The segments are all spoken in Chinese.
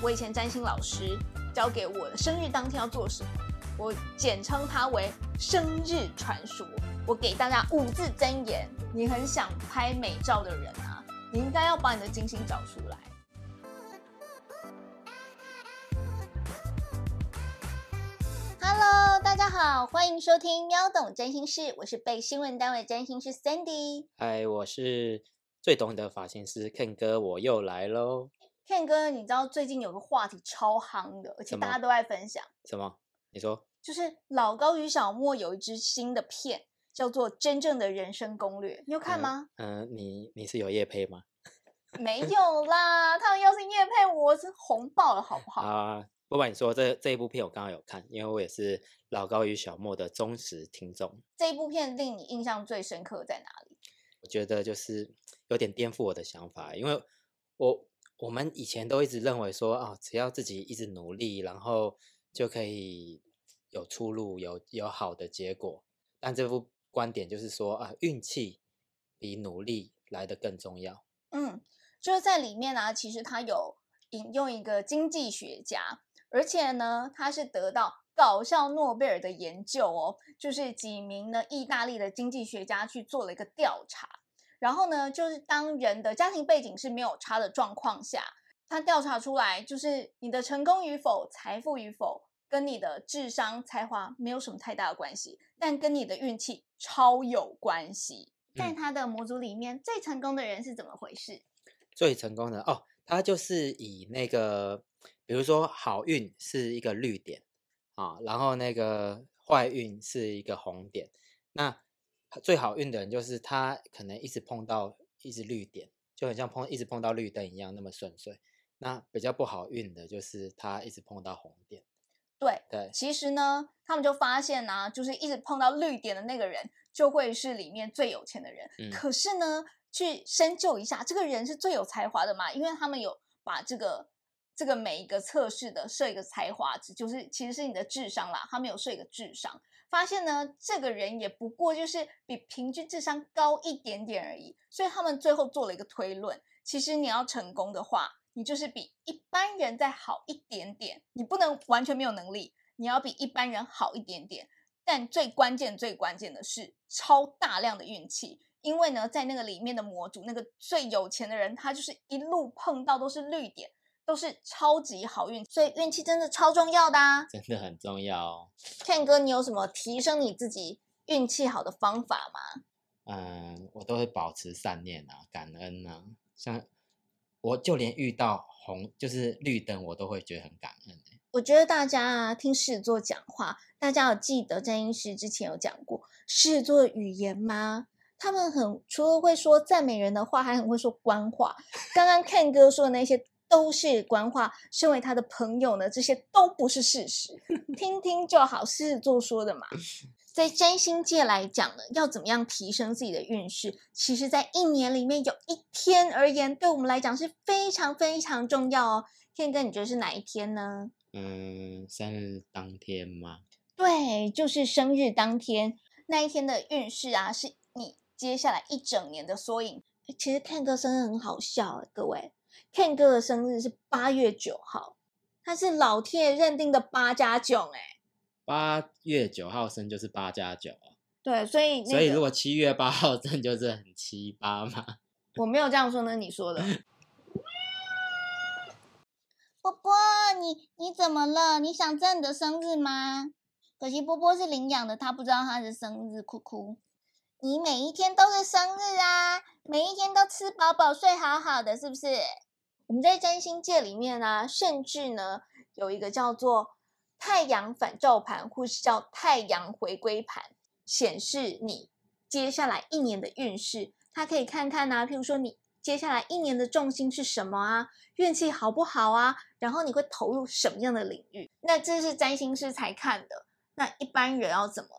我以前占星老师教给我的生日当天要做什么，我简称它为生日传说。我给大家五字真言：你很想拍美照的人啊，你应该要把你的金星找出来。Hello，大家好，欢迎收听喵懂占星室，我是被新闻单位占星师 Sandy。嗨，我是最懂你的发型师 Ken 哥，我又来喽。Ken 哥，你知道最近有个话题超夯的，而且大家都在分享。什么？你说？就是老高与小莫有一支新的片，叫做《真正的人生攻略》，你有看吗？嗯，你你是有夜配吗？没有啦，他们要是夜配，我是红爆了，好不好？啊，不管你说这这一部片，我刚刚有看，因为我也是老高与小莫的忠实听众。这一部片令你印象最深刻在哪里？我觉得就是有点颠覆我的想法，因为我。我们以前都一直认为说啊，只要自己一直努力，然后就可以有出路，有有好的结果。但这副观点就是说啊，运气比努力来的更重要。嗯，就是在里面呢，其实他有引用一个经济学家，而且呢，他是得到搞笑诺贝尔的研究哦，就是几名呢意大利的经济学家去做了一个调查。然后呢，就是当人的家庭背景是没有差的状况下，他调查出来，就是你的成功与否、财富与否，跟你的智商、才华没有什么太大的关系，但跟你的运气超有关系。在他的模组里面，最成功的人是怎么回事？最成功的哦，他就是以那个，比如说好运是一个绿点啊，然后那个坏运是一个红点，那。最好运的人就是他，可能一直碰到一直绿点，就很像碰一直碰到绿灯一样那么顺遂。那比较不好运的就是他一直碰到红点。对对，其实呢，他们就发现呢，就是一直碰到绿点的那个人，就会是里面最有钱的人。可是呢，去深究一下，这个人是最有才华的嘛？因为他们有把这个这个每一个测试的设一个才华值，就是其实是你的智商啦，他们有设一个智商。发现呢，这个人也不过就是比平均智商高一点点而已，所以他们最后做了一个推论：其实你要成功的话，你就是比一般人再好一点点，你不能完全没有能力，你要比一般人好一点点。但最关键、最关键的是超大量的运气，因为呢，在那个里面的模组，那个最有钱的人，他就是一路碰到都是绿点。都是超级好运，所以运气真的超重要的啊！真的很重要哦。Ken 哥，你有什么提升你自己运气好的方法吗？嗯，我都会保持善念啊，感恩啊。像我就连遇到红就是绿灯，我都会觉得很感恩。我觉得大家啊，听狮子座讲话，大家有记得占星师之前有讲过狮子座的语言吗？他们很除了会说赞美人的话，还很会说官话。刚刚 Ken 哥说的那些。都是官话，身为他的朋友呢，这些都不是事实，听听就好，狮子座说的嘛。在占星界来讲呢，要怎么样提升自己的运势？其实，在一年里面有一天而言，对我们来讲是非常非常重要哦。天哥，你觉得是哪一天呢？嗯，生日当天吗？对，就是生日当天那一天的运势啊，是你接下来一整年的缩影。其实看哥生日很好笑，各位。Ken 哥的生日是八月九号，他是老天爷认定的八加九哎。八月九号生就是八加九对，所以所以如果七月八号生就是很七八嘛。我没有这样说，那你说的。波波，你你怎么了？你想你的生日吗？可惜波波是领养的，他不知道他的生日，哭哭。你每一天都是生日啊，每一天都吃饱饱、睡好好的，是不是？我们在占星界里面呢，甚至呢有一个叫做太阳反照盘，或是叫太阳回归盘，显示你接下来一年的运势。它可以看看呢，譬如说你接下来一年的重心是什么啊，运气好不好啊，然后你会投入什么样的领域？那这是占星师才看的。那一般人要怎么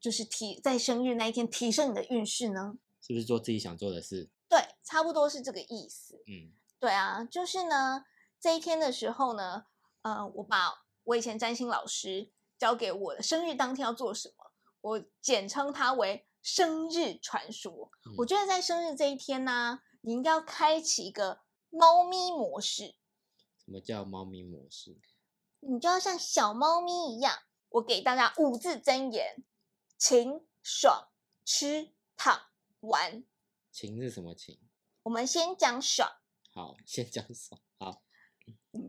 就是提在生日那一天提升你的运势呢？是不是做自己想做的事？对，差不多是这个意思。嗯。对啊，就是呢，这一天的时候呢，呃，我把我以前占星老师教给我的生日当天要做什么，我简称它为生日传说。我觉得在生日这一天呢，你应该要开启一个猫咪模式。什么叫猫咪模式？你就要像小猫咪一样。我给大家五字真言：勤、爽、吃、躺、玩。情是什么情？我们先讲爽。好，先讲爽。好，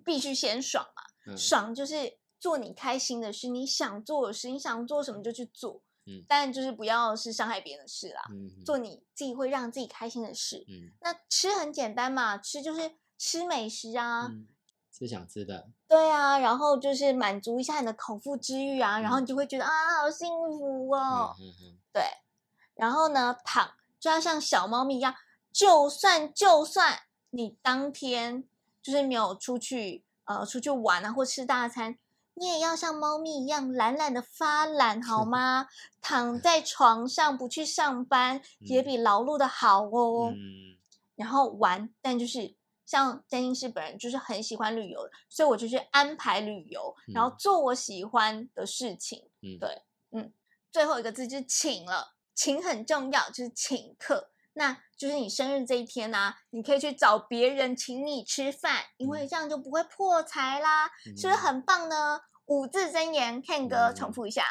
必须先爽嘛。爽就是做你开心的事，你想做的事，你想做什么就去做。嗯，但就是不要是伤害别人的事啦。嗯，做你自己会让自己开心的事。嗯，那吃很简单嘛，吃就是吃美食啊。是想吃的，对啊，然后就是满足一下你的口腹之欲啊，然后你就会觉得啊，好幸福哦。嗯嗯对，然后呢，躺就要像小猫咪一样，就算就算你当天就是没有出去呃出去玩啊或吃大餐，你也要像猫咪一样懒懒的发懒好 吗？躺在床上不去上班也比劳碌的好哦。嗯。然后玩，但就是。像占星师本人就是很喜欢旅游，所以我就去安排旅游，然后做我喜欢的事情。嗯，对，嗯，最后一个字就是请了，请很重要，就是请客。那就是你生日这一天呢，你可以去找别人请你吃饭，因为这样就不会破财啦，是不是很棒呢？五字真言，Ken 哥重复一下：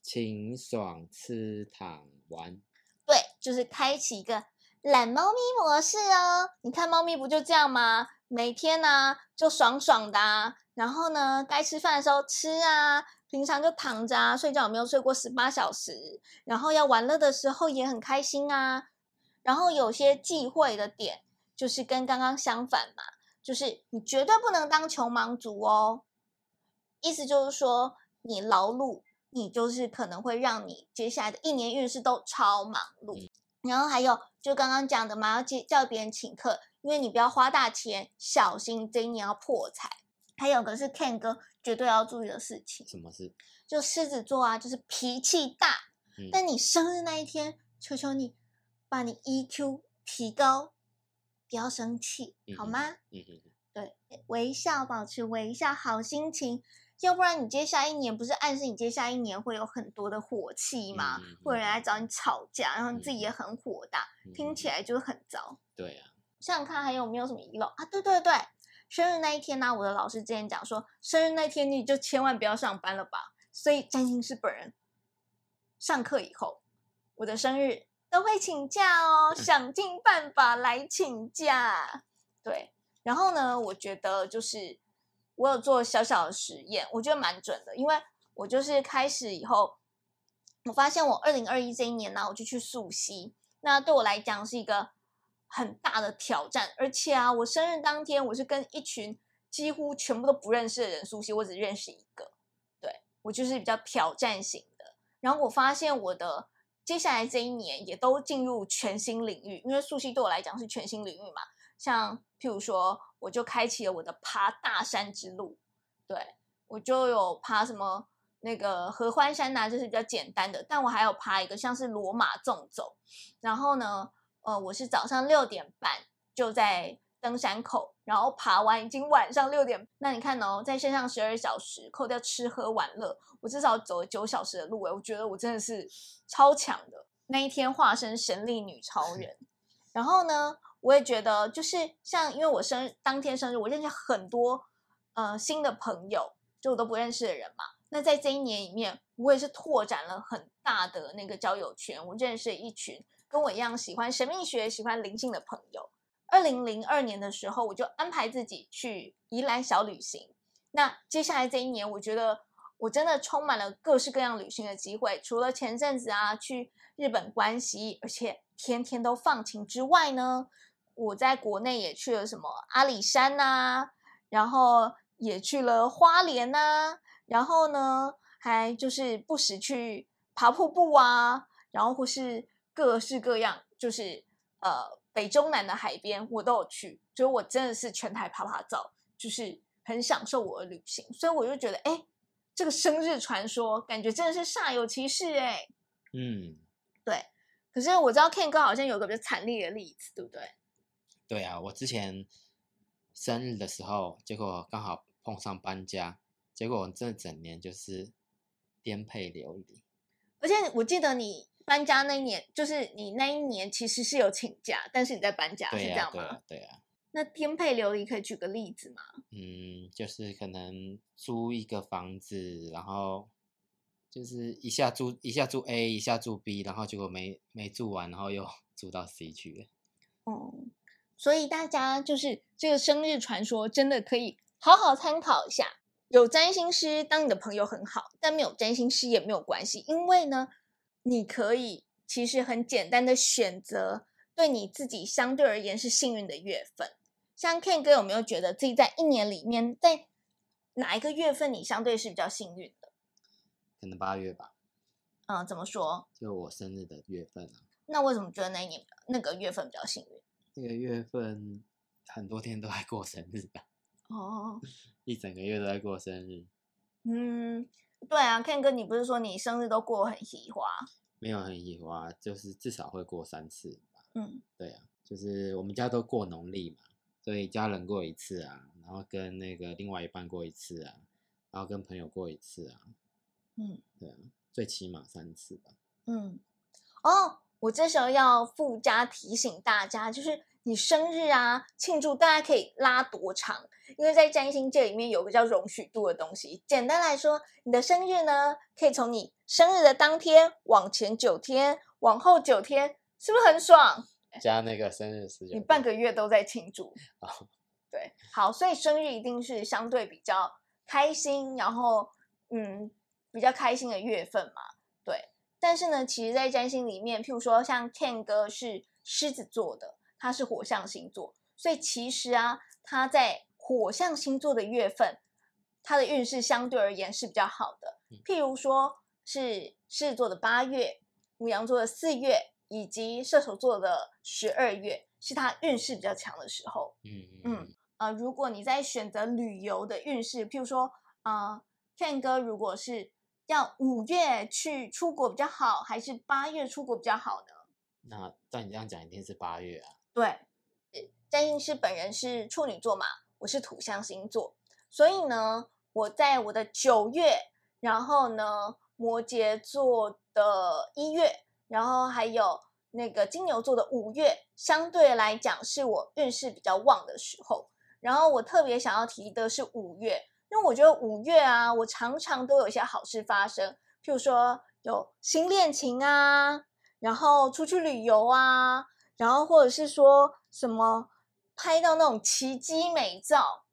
请爽吃躺玩。对，就是开启一个。懒猫咪模式哦，你看猫咪不就这样吗？每天呢就爽爽的，然后呢该吃饭的时候吃啊，平常就躺着啊，睡觉有没有睡过十八小时？然后要玩乐的时候也很开心啊。然后有些忌讳的点就是跟刚刚相反嘛，就是你绝对不能当穷忙族哦。意思就是说，你劳碌，你就是可能会让你接下来的一年运势都超忙碌。然后还有，就刚刚讲的嘛，要叫叫别人请客，因为你不要花大钱，小心这一年要破财。还有个是 Ken 哥绝对要注意的事情，什么事？就狮子座啊，就是脾气大。但你生日那一天，求求你把你 EQ 提高，不要生气，好吗？嗯嗯嗯。对，微笑，保持微笑，好心情。要不然你接下一年不是暗示你接下一年会有很多的火气吗？会有人来找你吵架，然后你自己也很火大，听起来就很糟。对啊，想想看还有没有什么遗漏啊？对对对，生日那一天呢，我的老师之前讲说，生日那天你就千万不要上班了吧。所以占星师本人上课以后，我的生日都会请假哦，想尽办法来请假。对，然后呢，我觉得就是。我有做小小的实验，我觉得蛮准的，因为我就是开始以后，我发现我二零二一这一年呢，我就去溯溪，那对我来讲是一个很大的挑战，而且啊，我生日当天我是跟一群几乎全部都不认识的人溯溪，我只认识一个，对我就是比较挑战型的。然后我发现我的接下来这一年也都进入全新领域，因为溯溪对我来讲是全新领域嘛。像譬如说，我就开启了我的爬大山之路，对我就有爬什么那个合欢山呐，就是比较简单的，但我还有爬一个像是罗马纵走，然后呢，呃，我是早上六点半就在登山口，然后爬完已经晚上六点，那你看哦，在山上十二小时，扣掉吃喝玩乐，我至少走了九小时的路诶，我觉得我真的是超强的，那一天化身神力女超人，然后呢？我也觉得，就是像因为我生日当天生日，我认识很多呃新的朋友，就我都不认识的人嘛。那在这一年里面，我也是拓展了很大的那个交友圈，我认识了一群跟我一样喜欢神秘学、喜欢灵性的朋友。二零零二年的时候，我就安排自己去宜兰小旅行。那接下来这一年，我觉得我真的充满了各式各样旅行的机会。除了前阵子啊去日本关西，而且天天都放晴之外呢。我在国内也去了什么阿里山呐，然后也去了花莲呐，然后呢，还就是不时去爬瀑布啊，然后或是各式各样，就是呃北中南的海边我都有去，所以我真的是全台爬爬照，就是很享受我的旅行，所以我就觉得，哎，这个生日传说感觉真的是煞有其事哎，嗯，对，可是我知道 Ken 哥好像有个比较惨烈的例子，对不对？对啊，我之前生日的时候，结果刚好碰上搬家，结果我这整年就是颠沛流离。而且我记得你搬家那一年，就是你那一年其实是有请假，但是你在搬家，是这样吗？对啊，那颠沛流离可以举个例子吗？嗯，就是可能租一个房子，然后就是一下住一下住 A，一下住 B，然后结果没没住完，然后又 住到 C 去了。哦，所以大家就是这个生日传说真的可以好好参考一下。有占星师当你的朋友很好，但没有占星师也没有关系，因为呢，你可以其实很简单的选择对你自己相对而言是幸运的月份。像 Ken 哥有没有觉得自己在一年里面，在哪一个月份你相对是比较幸运的？可能八月吧。嗯，怎么说？就我生日的月份啊。那为什么觉得那一年那个月份比较幸运？那个月份很多天都在过生日吧。哦。一整个月都在过生日，嗯，对啊，Ken 哥，你不是说你生日都过很喜花？没有很喜花，就是至少会过三次吧。嗯，对啊，就是我们家都过农历嘛，所以家人过一次啊，然后跟那个另外一半过一次啊，然后跟朋友过一次啊。嗯，对啊，最起码三次吧。嗯，哦，我这时候要附加提醒大家，就是。你生日啊，庆祝大家可以拉多长？因为在占星界里面有个叫容许度的东西。简单来说，你的生日呢，可以从你生日的当天往前九天，往后九天，是不是很爽？加那个生日时间，你半个月都在庆祝。对，好，所以生日一定是相对比较开心，然后嗯，比较开心的月份嘛。对，但是呢，其实，在占星里面，譬如说像 Ken 哥是狮子座的。他是火象星座，所以其实啊，他在火象星座的月份，他的运势相对而言是比较好的。譬如说是狮子座的八月，母羊座的四月，以及射手座的十二月，是他运势比较强的时候。嗯嗯呃，如果你在选择旅游的运势，譬如说啊，Ken 哥如果是要五月去出国比较好，还是八月出国比较好呢？那照你这样讲，一定是八月啊。对，占星师本人是处女座嘛，我是土象星座，所以呢，我在我的九月，然后呢，摩羯座的一月，然后还有那个金牛座的五月，相对来讲是我运势比较旺的时候。然后我特别想要提的是五月，因为我觉得五月啊，我常常都有一些好事发生，譬如说有新恋情啊，然后出去旅游啊。然后或者是说什么拍到那种奇迹美照，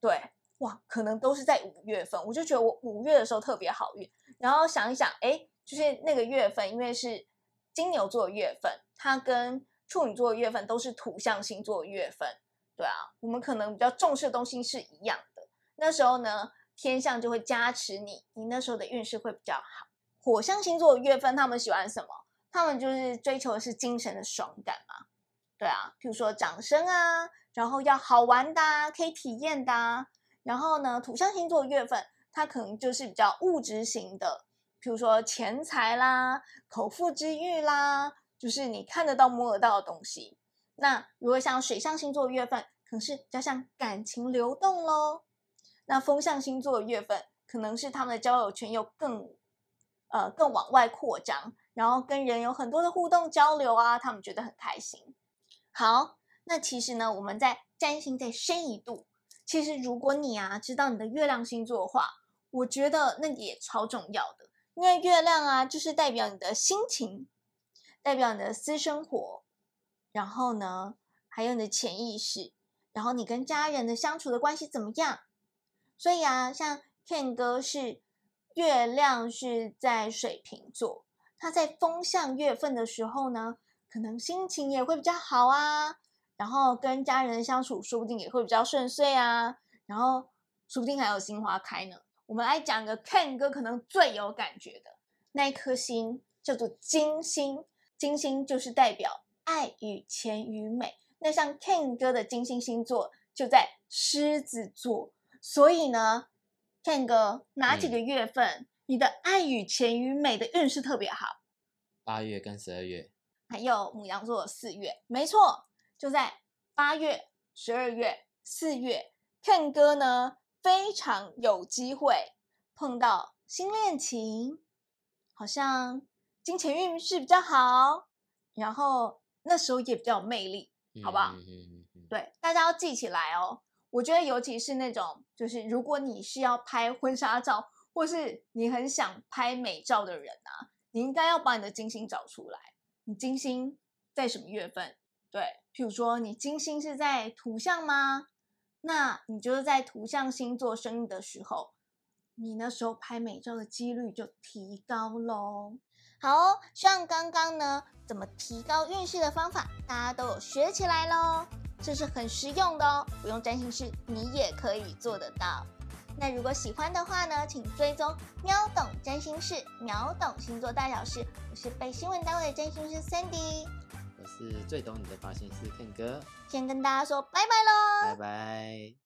对，哇，可能都是在五月份，我就觉得我五月的时候特别好运。然后想一想，哎，就是那个月份，因为是金牛座的月份，它跟处女座的月份都是土象星座的月份，对啊，我们可能比较重视的东西是一样的。那时候呢，天象就会加持你，你那时候的运势会比较好。火象星座的月份，他们喜欢什么？他们就是追求的是精神的爽感嘛，对啊，譬如说掌声啊，然后要好玩的，可以体验的。然后呢，土象星座月份，它可能就是比较物质型的，譬如说钱财啦、口腹之欲啦，就是你看得到、摸得到的东西。那如果像水象星座月份，可能是比较像感情流动喽。那风象星座的月份，可能是他们的交友圈又更呃更往外扩张。然后跟人有很多的互动交流啊，他们觉得很开心。好，那其实呢，我们在占星再深一度，其实如果你啊知道你的月亮星座的话，我觉得那也超重要的，因为月亮啊就是代表你的心情，代表你的私生活，然后呢还有你的潜意识，然后你跟家人的相处的关系怎么样？所以啊，像 Ken 哥是月亮是在水瓶座。他在风象月份的时候呢，可能心情也会比较好啊，然后跟家人相处说不定也会比较顺遂啊，然后说不定还有新花开呢。我们来讲个 Ken 哥可能最有感觉的那一颗星，叫做金星。金星就是代表爱与钱与美。那像 Ken 哥的金星星座就在狮子座，所以呢，Ken 哥哪几个月份？你的爱与钱与美的运势特别好，八月跟十二月，还有母羊座四月，没错，就在八月、十二月、四月，Ken 哥呢非常有机会碰到新恋情，好像金钱运势比较好，然后那时候也比较有魅力，好不好？嗯，对，大家要记起来哦。我觉得尤其是那种，就是如果你是要拍婚纱照，或是你很想拍美照的人啊，你应该要把你的金星找出来。你金星在什么月份？对，譬如说你金星是在土象吗？那你就是在土象星座生日的时候，你那时候拍美照的几率就提高喽。好哦，希望刚刚呢怎么提高运势的方法，大家都有学起来喽。这是很实用的哦，不用占星师你也可以做得到。那如果喜欢的话呢，请追踪秒懂占星师，秒懂星座大小事。我是被新闻单位的占星师 Sandy，我是最懂你的发型师 Ken 哥，先跟大家说拜拜喽，拜拜。